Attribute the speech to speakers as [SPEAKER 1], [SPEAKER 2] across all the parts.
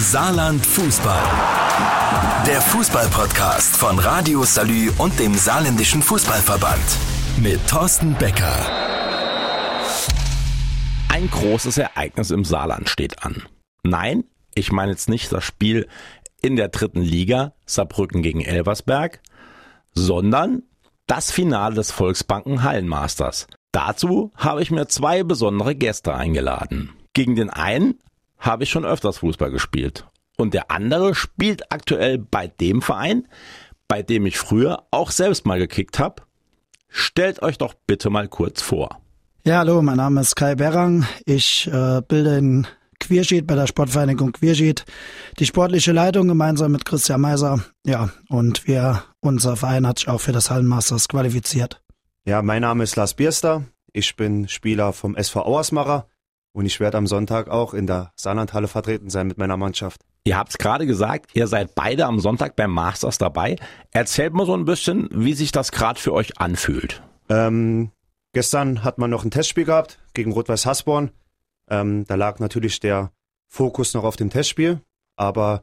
[SPEAKER 1] Saarland Fußball. Der Fußball-Podcast von Radio Salü und dem Saarländischen Fußballverband. Mit Thorsten Becker.
[SPEAKER 2] Ein großes Ereignis im Saarland steht an. Nein, ich meine jetzt nicht das Spiel in der dritten Liga Saarbrücken gegen Elversberg, sondern das Finale des Volksbanken Hallenmasters. Dazu habe ich mir zwei besondere Gäste eingeladen. Gegen den einen habe ich schon öfters Fußball gespielt. Und der andere spielt aktuell bei dem Verein, bei dem ich früher auch selbst mal gekickt habe. Stellt euch doch bitte mal kurz vor.
[SPEAKER 3] Ja, hallo, mein Name ist Kai Berrang. Ich äh, bilde in Quierschied bei der Sportvereinigung Quierschied die sportliche Leitung gemeinsam mit Christian Meiser. Ja, und wir, unser Verein hat sich auch für das Hallenmasters qualifiziert.
[SPEAKER 4] Ja, mein Name ist Lars Bierster. Ich bin Spieler vom SV Auersmacher und ich werde am Sonntag auch in der Saarlandhalle vertreten sein mit meiner Mannschaft.
[SPEAKER 2] Ihr habt es gerade gesagt, ihr seid beide am Sonntag beim Masters dabei. Erzählt mal so ein bisschen, wie sich das gerade für euch anfühlt.
[SPEAKER 4] Ähm, gestern hat man noch ein Testspiel gehabt gegen Rot-Weiß Hasborn. Ähm, da lag natürlich der Fokus noch auf dem Testspiel, aber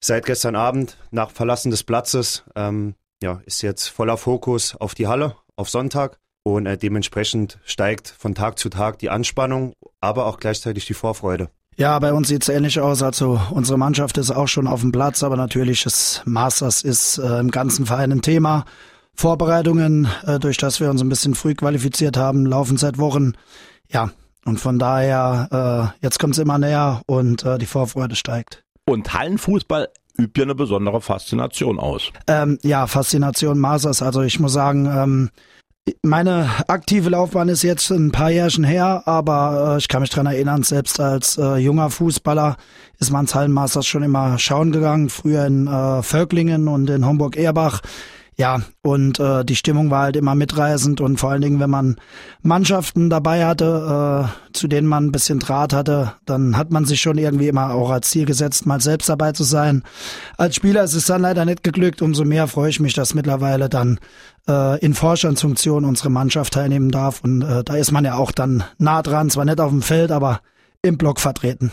[SPEAKER 4] seit gestern Abend, nach Verlassen des Platzes, ähm, ja, ist jetzt voller Fokus auf die Halle, auf Sonntag. Und äh, dementsprechend steigt von Tag zu Tag die Anspannung, aber auch gleichzeitig die Vorfreude.
[SPEAKER 3] Ja, bei uns sieht's ähnlich aus. Also unsere Mannschaft ist auch schon auf dem Platz, aber natürlich das Masters ist äh, im ganzen Verein ein Thema. Vorbereitungen, äh, durch das wir uns ein bisschen früh qualifiziert haben, laufen seit Wochen. Ja, und von daher, äh, jetzt kommt's immer näher und äh, die Vorfreude steigt.
[SPEAKER 2] Und Hallenfußball übt ja eine besondere Faszination aus.
[SPEAKER 3] Ähm, ja, Faszination Masters. Also ich muss sagen, ähm, meine aktive Laufbahn ist jetzt ein paar Jährchen her, aber äh, ich kann mich dran erinnern, selbst als äh, junger Fußballer ist man ins Hallenmasters schon immer schauen gegangen, früher in äh, Völklingen und in Homburg-Erbach. Ja, und äh, die Stimmung war halt immer mitreißend und vor allen Dingen, wenn man Mannschaften dabei hatte, äh, zu denen man ein bisschen Draht hatte, dann hat man sich schon irgendwie immer auch als Ziel gesetzt, mal selbst dabei zu sein. Als Spieler ist es dann leider nicht geglückt, umso mehr freue ich mich, dass mittlerweile dann äh, in Vorstandsfunktion unsere Mannschaft teilnehmen darf und äh, da ist man ja auch dann nah dran, zwar nicht auf dem Feld, aber im Block vertreten.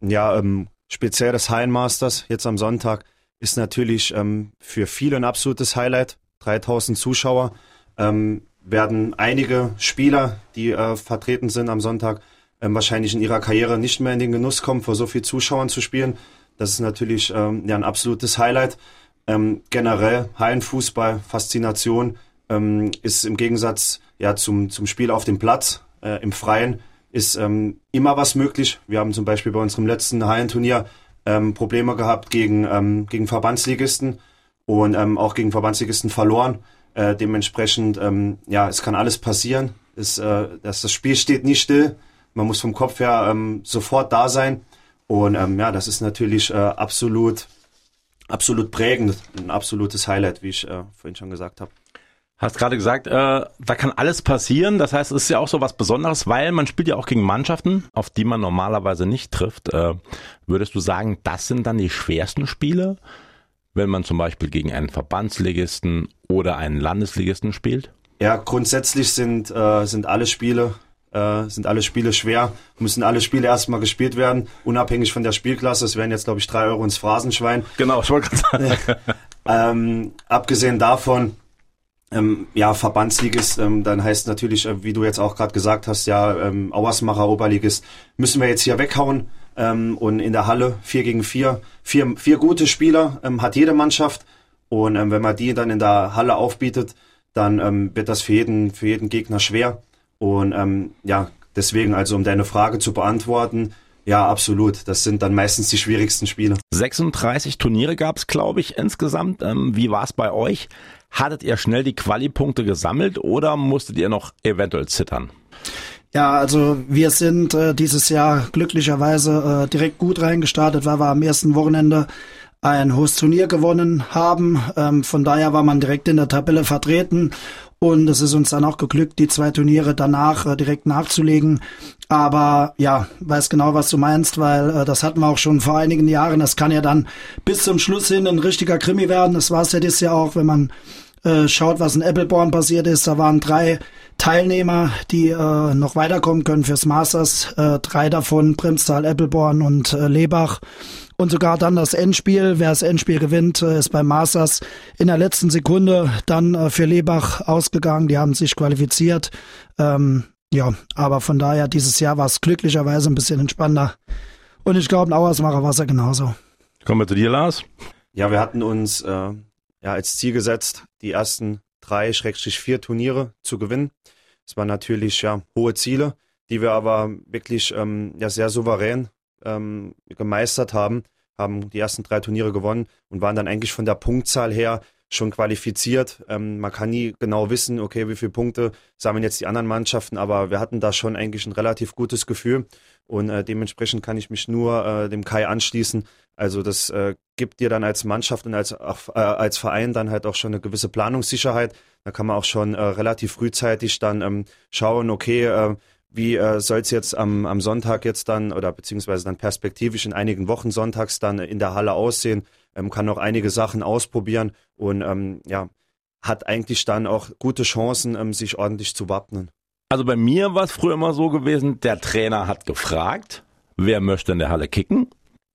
[SPEAKER 4] Ja, ähm, speziell das Hallenmasters jetzt am Sonntag ist natürlich ähm, für viele ein absolutes Highlight. 3000 Zuschauer ähm, werden einige Spieler, die äh, vertreten sind am Sonntag, ähm, wahrscheinlich in ihrer Karriere nicht mehr in den Genuss kommen, vor so viel Zuschauern zu spielen. Das ist natürlich ähm, ja ein absolutes Highlight. Ähm, generell Hallenfußball, Faszination ähm, ist im Gegensatz ja zum, zum Spiel auf dem Platz äh, im Freien ist immer was möglich. Wir haben zum Beispiel bei unserem letzten Hallenturnier ähm, Probleme gehabt gegen, ähm, gegen Verbandsligisten und ähm, auch gegen Verbandsligisten verloren. Äh, dementsprechend, ähm, ja, es kann alles passieren. Es, äh, das, das Spiel steht nie still. Man muss vom Kopf her ähm, sofort da sein. Und ähm, ja, das ist natürlich äh, absolut, absolut prägend, ein absolutes Highlight, wie ich äh, vorhin schon gesagt habe.
[SPEAKER 2] Hast gerade gesagt, äh, da kann alles passieren. Das heißt, es ist ja auch so was Besonderes, weil man spielt ja auch gegen Mannschaften, auf die man normalerweise nicht trifft. Äh, würdest du sagen, das sind dann die schwersten Spiele, wenn man zum Beispiel gegen einen Verbandsligisten oder einen Landesligisten spielt?
[SPEAKER 4] Ja, grundsätzlich sind, äh, sind alle Spiele äh, sind alle Spiele schwer, müssen alle Spiele erstmal gespielt werden, unabhängig von der Spielklasse. Es wären jetzt, glaube ich, drei Euro ins Phrasenschwein.
[SPEAKER 2] Genau, ich wollte gerade sagen.
[SPEAKER 4] ähm, abgesehen davon ähm, ja, Verbandsligist, ähm, dann heißt natürlich, äh, wie du jetzt auch gerade gesagt hast, ja, ähm, Auersmacher Oberligist, müssen wir jetzt hier weghauen. Ähm, und in der Halle vier gegen vier, vier, vier gute Spieler ähm, hat jede Mannschaft. Und ähm, wenn man die dann in der Halle aufbietet, dann ähm, wird das für jeden, für jeden Gegner schwer. Und ähm, ja, deswegen, also um deine Frage zu beantworten, ja, absolut. Das sind dann meistens die schwierigsten Spiele.
[SPEAKER 2] 36 Turniere gab es, glaube ich, insgesamt. Ähm, wie war es bei euch? Hattet ihr schnell die Quali-Punkte gesammelt oder musstet ihr noch eventuell zittern?
[SPEAKER 3] Ja, also wir sind äh, dieses Jahr glücklicherweise äh, direkt gut reingestartet, weil wir am ersten Wochenende ein hohes Turnier gewonnen haben. Ähm, von daher war man direkt in der Tabelle vertreten und es ist uns dann auch geglückt, die zwei Turniere danach äh, direkt nachzulegen. Aber ja, weiß genau, was du meinst, weil äh, das hatten wir auch schon vor einigen Jahren. Das kann ja dann bis zum Schluss hin ein richtiger Krimi werden. Das war es ja dieses Jahr auch, wenn man äh, schaut, was in Appleborn passiert ist. Da waren drei Teilnehmer, die äh, noch weiterkommen können fürs Masters. Äh, drei davon, Primstal, Appleborn und äh, Lebach. Und sogar dann das Endspiel, wer das Endspiel gewinnt, äh, ist beim Masters in der letzten Sekunde dann äh, für Lebach ausgegangen. Die haben sich qualifiziert. Ähm, ja, aber von daher, dieses Jahr war es glücklicherweise ein bisschen entspannter. Und ich glaube, ein Auersmacher war es ja genauso.
[SPEAKER 2] Kommen wir zu dir, Lars.
[SPEAKER 4] Ja, wir hatten uns äh, ja als Ziel gesetzt, die ersten drei, Schrägstrich vier Turniere zu gewinnen. Das waren natürlich ja hohe Ziele, die wir aber wirklich ähm, ja sehr souverän ähm, gemeistert haben, haben die ersten drei Turniere gewonnen und waren dann eigentlich von der Punktzahl her schon qualifiziert. Ähm, man kann nie genau wissen, okay, wie viele Punkte sammeln jetzt die anderen Mannschaften, aber wir hatten da schon eigentlich ein relativ gutes Gefühl und äh, dementsprechend kann ich mich nur äh, dem Kai anschließen. Also das äh, gibt dir dann als Mannschaft und als, äh, als Verein dann halt auch schon eine gewisse Planungssicherheit. Da kann man auch schon äh, relativ frühzeitig dann ähm, schauen, okay, äh, wie äh, soll es jetzt am, am Sonntag jetzt dann oder beziehungsweise dann perspektivisch in einigen Wochen sonntags dann in der Halle aussehen, ähm, kann noch einige Sachen ausprobieren und ähm, ja, hat eigentlich dann auch gute Chancen, ähm, sich ordentlich zu wappnen.
[SPEAKER 2] Also bei mir war es früher immer so gewesen, der Trainer hat gefragt, wer möchte in der Halle kicken.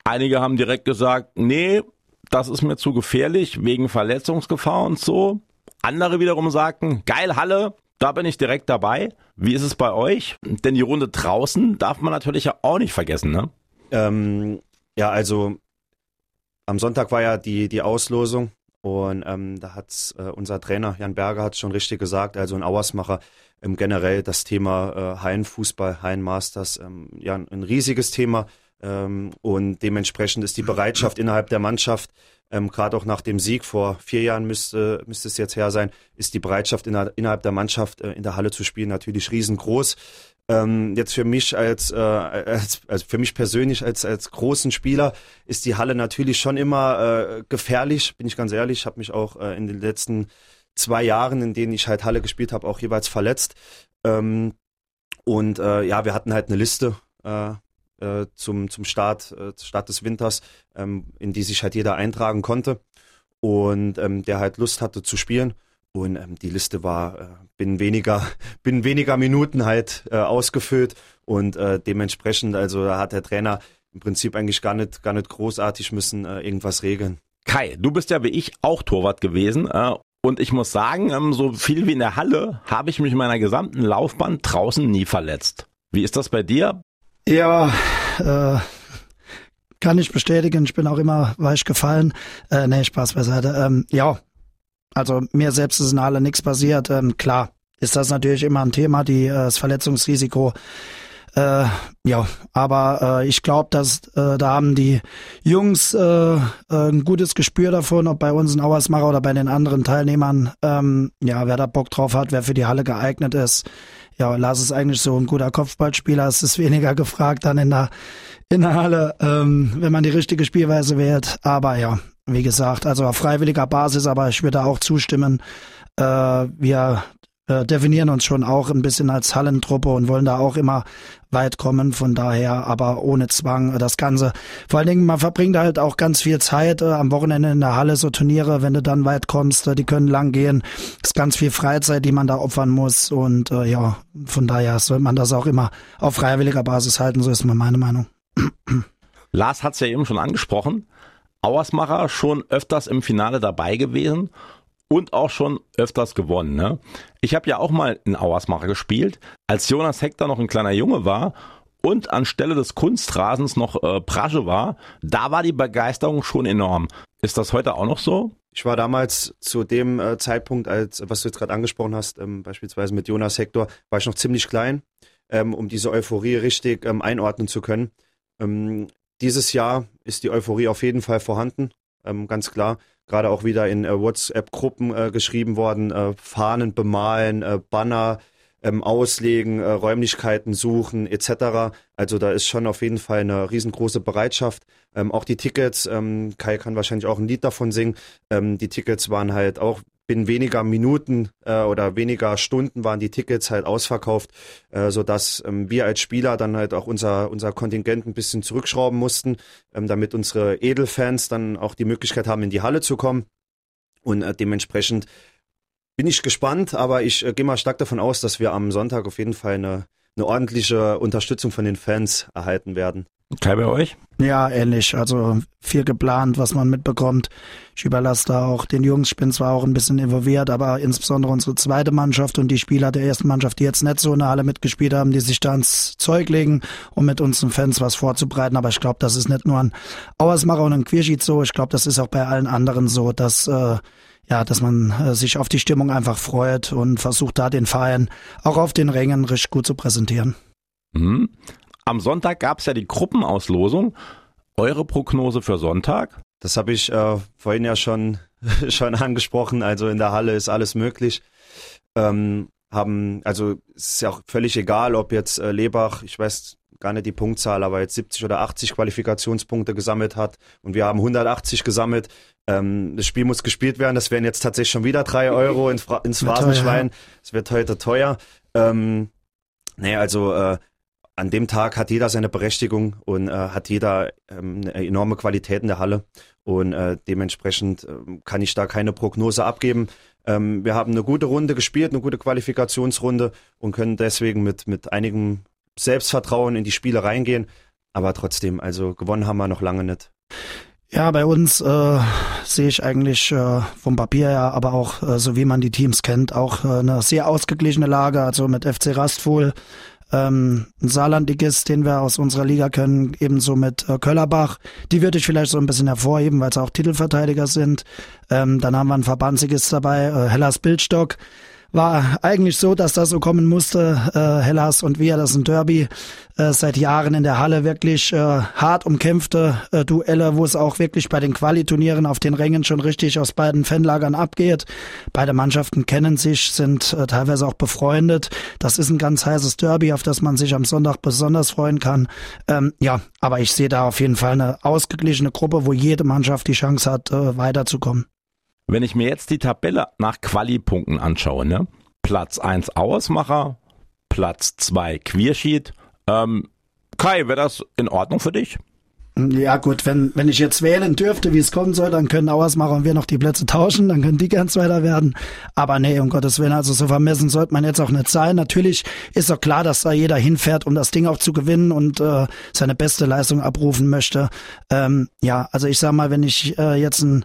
[SPEAKER 2] Einige haben direkt gesagt, nee, das ist mir zu gefährlich wegen Verletzungsgefahr und so. Andere wiederum sagten, geil Halle, da bin ich direkt dabei. Wie ist es bei euch? Denn die Runde draußen darf man natürlich ja auch nicht vergessen, ne?
[SPEAKER 4] Ähm, ja, also am Sonntag war ja die, die Auslosung und ähm, da hat äh, unser Trainer Jan Berger hat schon richtig gesagt, also ein Auersmacher ähm, generell das Thema äh, Hallenfußball, Hallenmasters, ähm, ja ein riesiges Thema ähm, und dementsprechend ist die Bereitschaft innerhalb der Mannschaft ähm, gerade auch nach dem Sieg vor vier Jahren müsste, müsste es jetzt her sein, ist die Bereitschaft inner, innerhalb der Mannschaft äh, in der Halle zu spielen natürlich riesengroß. Ähm, jetzt für mich als, äh, als, also für mich persönlich als, als großen Spieler ist die Halle natürlich schon immer äh, gefährlich, bin ich ganz ehrlich. Ich habe mich auch äh, in den letzten zwei Jahren, in denen ich halt Halle gespielt habe, auch jeweils verletzt. Ähm, und äh, ja, wir hatten halt eine Liste äh, äh, zum, zum Start, äh, Start des Winters, ähm, in die sich halt jeder eintragen konnte und ähm, der halt Lust hatte zu spielen. Und ähm, die Liste war äh, binnen weniger, binnen weniger Minuten halt äh, ausgefüllt und äh, dementsprechend, also da hat der Trainer im Prinzip eigentlich gar nicht, gar nicht großartig müssen äh, irgendwas regeln.
[SPEAKER 2] Kai, du bist ja wie ich auch Torwart gewesen äh, und ich muss sagen, ähm, so viel wie in der Halle habe ich mich in meiner gesamten Laufbahn draußen nie verletzt. Wie ist das bei dir?
[SPEAKER 3] Ja, äh, kann ich bestätigen. Ich bin auch immer weich gefallen. Äh, nee, Spaß beiseite. Ähm, ja, also mir selbst ist in Halle nichts passiert. Ähm, klar ist das natürlich immer ein Thema, die, äh, das Verletzungsrisiko. Äh, ja, aber äh, ich glaube, dass äh, da haben die Jungs äh, äh, ein gutes Gespür davon, ob bei uns ein Auersmacher oder bei den anderen Teilnehmern, ähm, ja, wer da Bock drauf hat, wer für die Halle geeignet ist. Ja, Lars ist eigentlich so ein guter Kopfballspieler. Es ist weniger gefragt dann in der, in der Halle, ähm, wenn man die richtige Spielweise wählt. Aber ja, wie gesagt, also auf freiwilliger Basis, aber ich würde auch zustimmen. Äh, wir äh, definieren uns schon auch ein bisschen als Hallentruppe und wollen da auch immer weit kommen. Von daher, aber ohne Zwang das Ganze. Vor allen Dingen, man verbringt halt auch ganz viel Zeit äh, am Wochenende in der Halle, so Turniere, wenn du dann weit kommst, äh, die können lang gehen. ist ganz viel Freizeit, die man da opfern muss. Und äh, ja, von daher sollte man das auch immer auf freiwilliger Basis halten, so ist mal meine Meinung.
[SPEAKER 2] Lars hat es ja eben schon angesprochen. Auersmacher schon öfters im Finale dabei gewesen und auch schon öfters gewonnen. Ne? Ich habe ja auch mal in Auersmacher gespielt, als Jonas Hector noch ein kleiner Junge war und anstelle des Kunstrasens noch äh, Prasche war, da war die Begeisterung schon enorm. Ist das heute auch noch so?
[SPEAKER 4] Ich war damals zu dem äh, Zeitpunkt, als was du jetzt gerade angesprochen hast, ähm, beispielsweise mit Jonas Hector, war ich noch ziemlich klein, ähm, um diese Euphorie richtig ähm, einordnen zu können. Ähm, dieses Jahr ist die Euphorie auf jeden Fall vorhanden, ähm, ganz klar gerade auch wieder in äh, WhatsApp-Gruppen äh, geschrieben worden, äh, Fahnen bemalen, äh, Banner ähm, auslegen, äh, Räumlichkeiten suchen etc. Also da ist schon auf jeden Fall eine riesengroße Bereitschaft. Ähm, auch die Tickets, ähm, Kai kann wahrscheinlich auch ein Lied davon singen, ähm, die Tickets waren halt auch binnen weniger Minuten äh, oder weniger Stunden waren die Tickets halt ausverkauft, äh, sodass ähm, wir als Spieler dann halt auch unser, unser Kontingent ein bisschen zurückschrauben mussten, ähm, damit unsere Edelfans dann auch die Möglichkeit haben, in die Halle zu kommen. Und äh, dementsprechend bin ich gespannt, aber ich äh, gehe mal stark davon aus, dass wir am Sonntag auf jeden Fall eine, eine ordentliche Unterstützung von den Fans erhalten werden.
[SPEAKER 2] Kai bei euch?
[SPEAKER 3] Ja, ähnlich. Also viel geplant, was man mitbekommt. Ich überlasse da auch den Jungs. Ich bin zwar auch ein bisschen involviert, aber insbesondere unsere zweite Mannschaft und die Spieler der ersten Mannschaft, die jetzt nicht so in der Halle mitgespielt haben, die sich da ins Zeug legen, um mit unseren Fans was vorzubereiten. Aber ich glaube, das ist nicht nur ein Auersmacher und ein Queerschied so. Ich glaube, das ist auch bei allen anderen so, dass äh, ja, dass man äh, sich auf die Stimmung einfach freut und versucht da den Verein auch auf den Rängen richtig gut zu präsentieren.
[SPEAKER 2] Mhm. Am Sonntag gab es ja die Gruppenauslosung. Eure Prognose für Sonntag?
[SPEAKER 4] Das habe ich äh, vorhin ja schon, schon angesprochen. Also in der Halle ist alles möglich. Ähm, haben, also es ist ja auch völlig egal, ob jetzt äh, Lebach, ich weiß gar nicht die Punktzahl, aber jetzt 70 oder 80 Qualifikationspunkte gesammelt hat und wir haben 180 gesammelt. Ähm, das Spiel muss gespielt werden. Das wären jetzt tatsächlich schon wieder drei Euro ins, ins Phrasenschwein. Es wird heute teuer. Ähm, nee, also äh, an dem Tag hat jeder seine Berechtigung und äh, hat jeder ähm, eine enorme Qualität in der Halle und äh, dementsprechend äh, kann ich da keine Prognose abgeben. Ähm, wir haben eine gute Runde gespielt, eine gute Qualifikationsrunde und können deswegen mit, mit einigem Selbstvertrauen in die Spiele reingehen. Aber trotzdem, also gewonnen haben wir noch lange nicht.
[SPEAKER 3] Ja, bei uns äh, sehe ich eigentlich äh, vom Papier her, aber auch äh, so wie man die Teams kennt, auch äh, eine sehr ausgeglichene Lage. Also mit FC Rastfuhl ähm, ein Saarlandligist, den wir aus unserer Liga kennen, ebenso mit äh, Köllerbach. Die würde ich vielleicht so ein bisschen hervorheben, weil es auch Titelverteidiger sind. Ähm, dann haben wir ein Verbandsligist dabei, äh, Hellas Bildstock war eigentlich so, dass das so kommen musste. Äh, Hellas und wir, das ist ein Derby, äh, seit Jahren in der Halle wirklich äh, hart umkämpfte äh, Duelle, wo es auch wirklich bei den Qualiturnieren auf den Rängen schon richtig aus beiden Fanlagern abgeht. Beide Mannschaften kennen sich, sind äh, teilweise auch befreundet. Das ist ein ganz heißes Derby, auf das man sich am Sonntag besonders freuen kann. Ähm, ja, aber ich sehe da auf jeden Fall eine ausgeglichene Gruppe, wo jede Mannschaft die Chance hat, äh, weiterzukommen.
[SPEAKER 2] Wenn ich mir jetzt die Tabelle nach Quali-Punkten anschaue, ne? Platz 1 Ausmacher, Platz 2 Queersheet. Ähm, Kai, wäre das in Ordnung für dich?
[SPEAKER 3] Ja gut, wenn, wenn ich jetzt wählen dürfte, wie es kommen soll, dann können Auersmacher und wir noch die Plätze tauschen, dann können die ganz weiter werden. Aber nee, um Gottes Willen, also so vermessen sollte man jetzt auch nicht sein. Natürlich ist auch klar, dass da jeder hinfährt, um das Ding auch zu gewinnen und äh, seine beste Leistung abrufen möchte. Ähm, ja, also ich sag mal, wenn ich äh, jetzt ein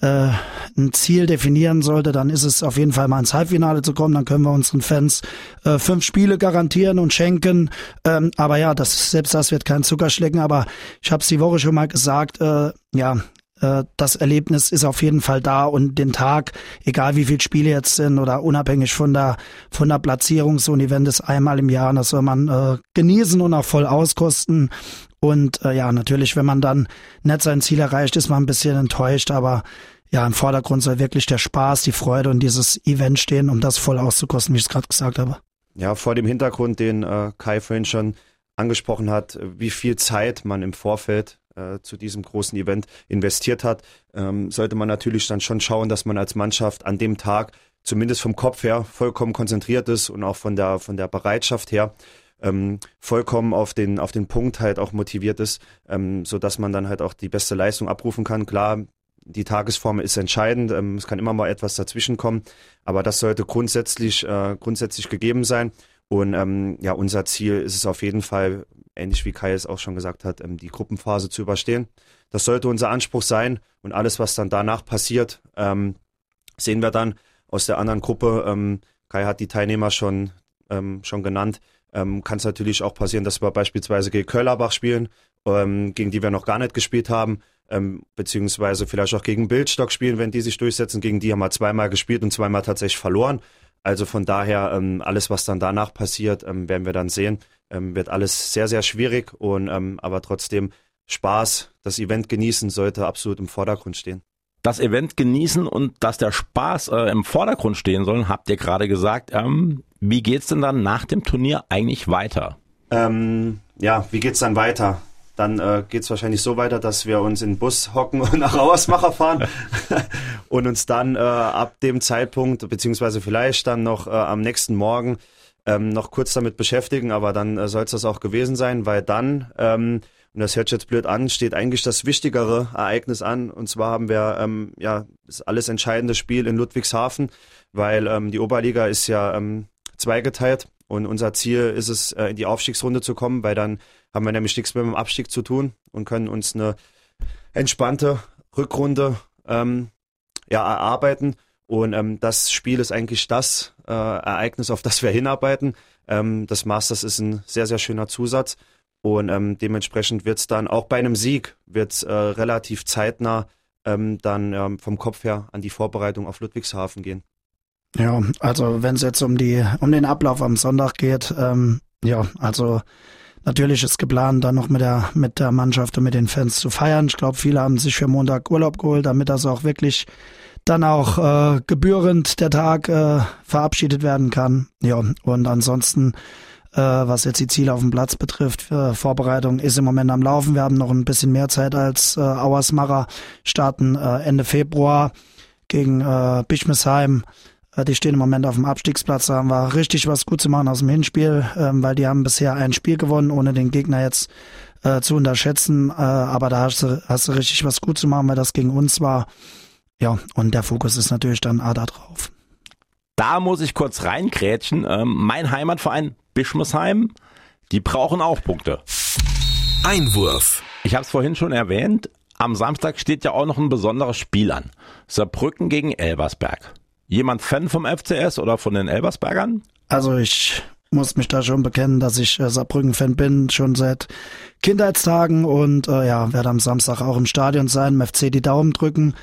[SPEAKER 3] äh, ein Ziel definieren sollte, dann ist es auf jeden Fall mal ins Halbfinale zu kommen. Dann können wir unseren Fans äh, fünf Spiele garantieren und schenken. Ähm, aber ja, das, selbst das wird kein Zuckerschlecken. Aber ich habe es die Woche schon mal gesagt, äh, ja, äh, das Erlebnis ist auf jeden Fall da und den Tag, egal wie viele Spiele jetzt sind oder unabhängig von der von der Platzierung, so ein Event ist einmal im Jahr, das soll man äh, genießen und auch voll auskosten. Und äh, ja, natürlich, wenn man dann nicht sein Ziel erreicht, ist man ein bisschen enttäuscht, aber ja, im Vordergrund soll wirklich der Spaß, die Freude und dieses Event stehen, um das voll auszukosten, wie ich es gerade gesagt habe.
[SPEAKER 4] Ja, vor dem Hintergrund, den äh, Kai vorhin schon angesprochen hat, wie viel Zeit man im Vorfeld äh, zu diesem großen Event investiert hat, ähm, sollte man natürlich dann schon schauen, dass man als Mannschaft an dem Tag zumindest vom Kopf her vollkommen konzentriert ist und auch von der, von der Bereitschaft her ähm, vollkommen auf den, auf den Punkt halt auch motiviert ist, ähm, so dass man dann halt auch die beste Leistung abrufen kann. Klar, die Tagesform ist entscheidend. Ähm, es kann immer mal etwas dazwischen kommen, aber das sollte grundsätzlich, äh, grundsätzlich gegeben sein. Und ähm, ja, unser Ziel ist es auf jeden Fall, ähnlich wie Kai es auch schon gesagt hat, ähm, die Gruppenphase zu überstehen. Das sollte unser Anspruch sein. Und alles, was dann danach passiert, ähm, sehen wir dann aus der anderen Gruppe. Ähm, Kai hat die Teilnehmer schon, ähm, schon genannt ähm, kann es natürlich auch passieren, dass wir beispielsweise gegen Köllerbach spielen, ähm, gegen die wir noch gar nicht gespielt haben, ähm, beziehungsweise vielleicht auch gegen Bildstock spielen, wenn die sich durchsetzen. Gegen die haben wir zweimal gespielt und zweimal tatsächlich verloren. Also von daher, ähm, alles, was dann danach passiert, ähm, werden wir dann sehen. Ähm, wird alles sehr, sehr schwierig und ähm, aber trotzdem Spaß, das Event genießen sollte absolut im Vordergrund stehen
[SPEAKER 2] das Event genießen und dass der Spaß äh, im Vordergrund stehen soll, habt ihr gerade gesagt. Ähm, wie geht's denn dann nach dem Turnier eigentlich weiter?
[SPEAKER 4] Ähm, ja, wie geht's dann weiter? Dann äh, geht's wahrscheinlich so weiter, dass wir uns in den Bus hocken und nach Auersmacher fahren und uns dann äh, ab dem Zeitpunkt, beziehungsweise vielleicht dann noch äh, am nächsten Morgen ähm, noch kurz damit beschäftigen, aber dann äh, soll es das auch gewesen sein, weil dann ähm, und das hört jetzt blöd an, steht eigentlich das wichtigere Ereignis an. Und zwar haben wir ähm, ja das alles entscheidende Spiel in Ludwigshafen, weil ähm, die Oberliga ist ja ähm, zweigeteilt Und unser Ziel ist es, äh, in die Aufstiegsrunde zu kommen, weil dann haben wir nämlich nichts mehr mit dem Abstieg zu tun und können uns eine entspannte Rückrunde ähm, ja, erarbeiten. Und ähm, das Spiel ist eigentlich das äh, Ereignis, auf das wir hinarbeiten. Ähm, das Masters ist ein sehr, sehr schöner Zusatz. Und ähm, dementsprechend wird es dann auch bei einem Sieg wird's, äh, relativ zeitnah ähm, dann ähm, vom Kopf her an die Vorbereitung auf Ludwigshafen gehen.
[SPEAKER 3] Ja, also wenn es jetzt um die um den Ablauf am Sonntag geht, ähm, ja, also natürlich ist geplant, dann noch mit der mit der Mannschaft und mit den Fans zu feiern. Ich glaube, viele haben sich für Montag Urlaub geholt, damit das auch wirklich dann auch äh, gebührend der Tag äh, verabschiedet werden kann. Ja, und ansonsten, äh, was jetzt die Ziele auf dem Platz betrifft, äh, Vorbereitung ist im Moment am Laufen. Wir haben noch ein bisschen mehr Zeit als äh, Auersmacher, starten äh, Ende Februar gegen äh, Bischmesheim. Die stehen im Moment auf dem Abstiegsplatz. Da haben wir richtig was gut zu machen aus dem Hinspiel, ähm, weil die haben bisher ein Spiel gewonnen, ohne den Gegner jetzt äh, zu unterschätzen. Äh, aber da hast du, hast du richtig was gut zu machen, weil das gegen uns war. Ja, und der Fokus ist natürlich dann Ada drauf.
[SPEAKER 2] Da muss ich kurz reingrätschen. Ähm, mein Heimatverein Bischmesheim, die brauchen auch Punkte.
[SPEAKER 1] Einwurf.
[SPEAKER 2] Ich habe es vorhin schon erwähnt. Am Samstag steht ja auch noch ein besonderes Spiel an. Saarbrücken gegen Elversberg. Jemand Fan vom FCS oder von den Elversbergern?
[SPEAKER 3] Also ich muss mich da schon bekennen, dass ich äh, Saarbrücken-Fan bin, schon seit Kindheitstagen und äh, ja, werde am Samstag auch im Stadion sein, im FC die Daumen drücken.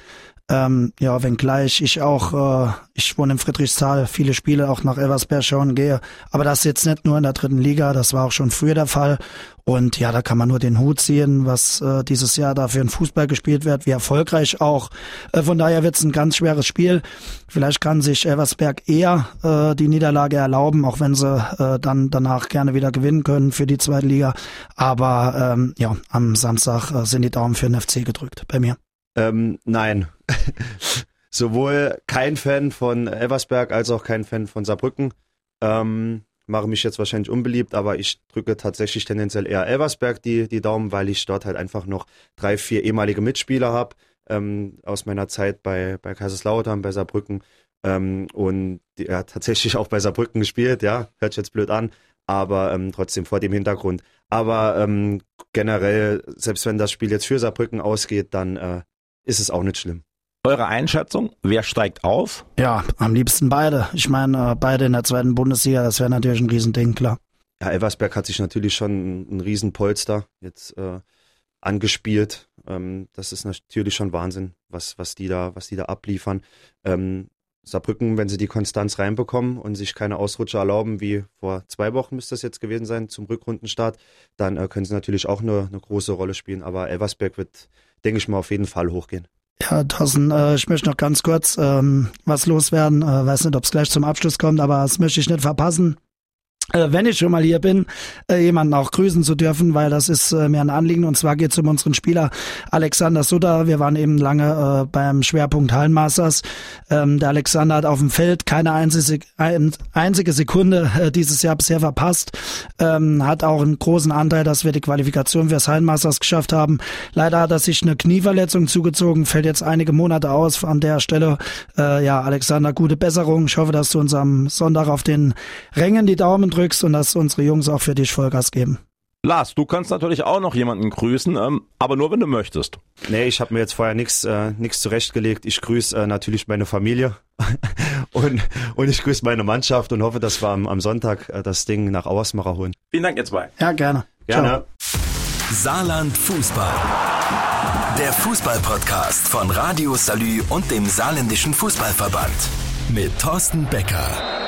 [SPEAKER 3] Ähm, ja, wenngleich ich auch, äh, ich wohne in Friedrichsthal, viele Spiele auch nach Elversberg schauen gehe. Aber das jetzt nicht nur in der dritten Liga, das war auch schon früher der Fall. Und ja, da kann man nur den Hut ziehen, was äh, dieses Jahr da für ein Fußball gespielt wird, wie erfolgreich auch. Äh, von daher wird es ein ganz schweres Spiel. Vielleicht kann sich Elversberg eher äh, die Niederlage erlauben, auch wenn sie äh, dann danach gerne wieder gewinnen können für die zweite Liga. Aber ähm, ja, am Samstag äh, sind die Daumen für den FC gedrückt bei mir.
[SPEAKER 4] Ähm, nein. Sowohl kein Fan von Elversberg als auch kein Fan von Saarbrücken. Ähm, mache mich jetzt wahrscheinlich unbeliebt, aber ich drücke tatsächlich tendenziell eher Elversberg die, die Daumen, weil ich dort halt einfach noch drei, vier ehemalige Mitspieler habe ähm, aus meiner Zeit bei, bei Kaiserslautern, bei Saarbrücken ähm, und er hat tatsächlich auch bei Saarbrücken gespielt, ja, hört sich jetzt blöd an, aber ähm, trotzdem vor dem Hintergrund. Aber ähm, generell, selbst wenn das Spiel jetzt für Saarbrücken ausgeht, dann äh, ist es auch nicht schlimm.
[SPEAKER 2] Eure Einschätzung, wer steigt auf?
[SPEAKER 3] Ja, am liebsten beide. Ich meine, äh, beide in der zweiten Bundesliga, das wäre natürlich ein Riesending, klar.
[SPEAKER 4] Ja, Elversberg hat sich natürlich schon ein Riesenpolster jetzt äh, angespielt. Ähm, das ist natürlich schon Wahnsinn, was, was, die, da, was die da abliefern. Ähm, Saarbrücken, wenn sie die Konstanz reinbekommen und sich keine Ausrutscher erlauben, wie vor zwei Wochen müsste das jetzt gewesen sein zum Rückrundenstart, dann äh, können sie natürlich auch eine, eine große Rolle spielen. Aber Elversberg wird, denke ich mal, auf jeden Fall hochgehen.
[SPEAKER 3] Ja, Thorsten, äh, ich möchte noch ganz kurz ähm, was loswerden. Äh, weiß nicht, ob es gleich zum Abschluss kommt, aber das möchte ich nicht verpassen wenn ich schon mal hier bin, äh, jemanden auch grüßen zu dürfen, weil das ist äh, mir ein Anliegen. Und zwar geht es um unseren Spieler Alexander Sutter. Wir waren eben lange äh, beim Schwerpunkt Hallenmasters. Ähm, der Alexander hat auf dem Feld keine einzige, ein, einzige Sekunde äh, dieses Jahr bisher verpasst. Ähm, hat auch einen großen Anteil, dass wir die Qualifikation fürs Hallenmasters geschafft haben. Leider hat er sich eine Knieverletzung zugezogen, fällt jetzt einige Monate aus. An der Stelle, äh, ja, Alexander, gute Besserung. Ich hoffe, dass du uns am Sonntag auf den Rängen die Daumen drückst und dass unsere Jungs auch für dich Vollgas geben.
[SPEAKER 2] Lars, du kannst natürlich auch noch jemanden grüßen, ähm, aber nur wenn du möchtest.
[SPEAKER 4] Nee, ich habe mir jetzt vorher nichts äh, nix zurechtgelegt. Ich grüße äh, natürlich meine Familie und, und ich grüße meine Mannschaft und hoffe, dass wir am, am Sonntag äh, das Ding nach Auersmacher holen.
[SPEAKER 2] Vielen Dank, ihr zwei.
[SPEAKER 3] Ja, gerne.
[SPEAKER 4] Gerne.
[SPEAKER 1] Saarland Fußball. Der Fußball-Podcast von Radio Salü und dem Saarländischen Fußballverband. Mit Thorsten Becker.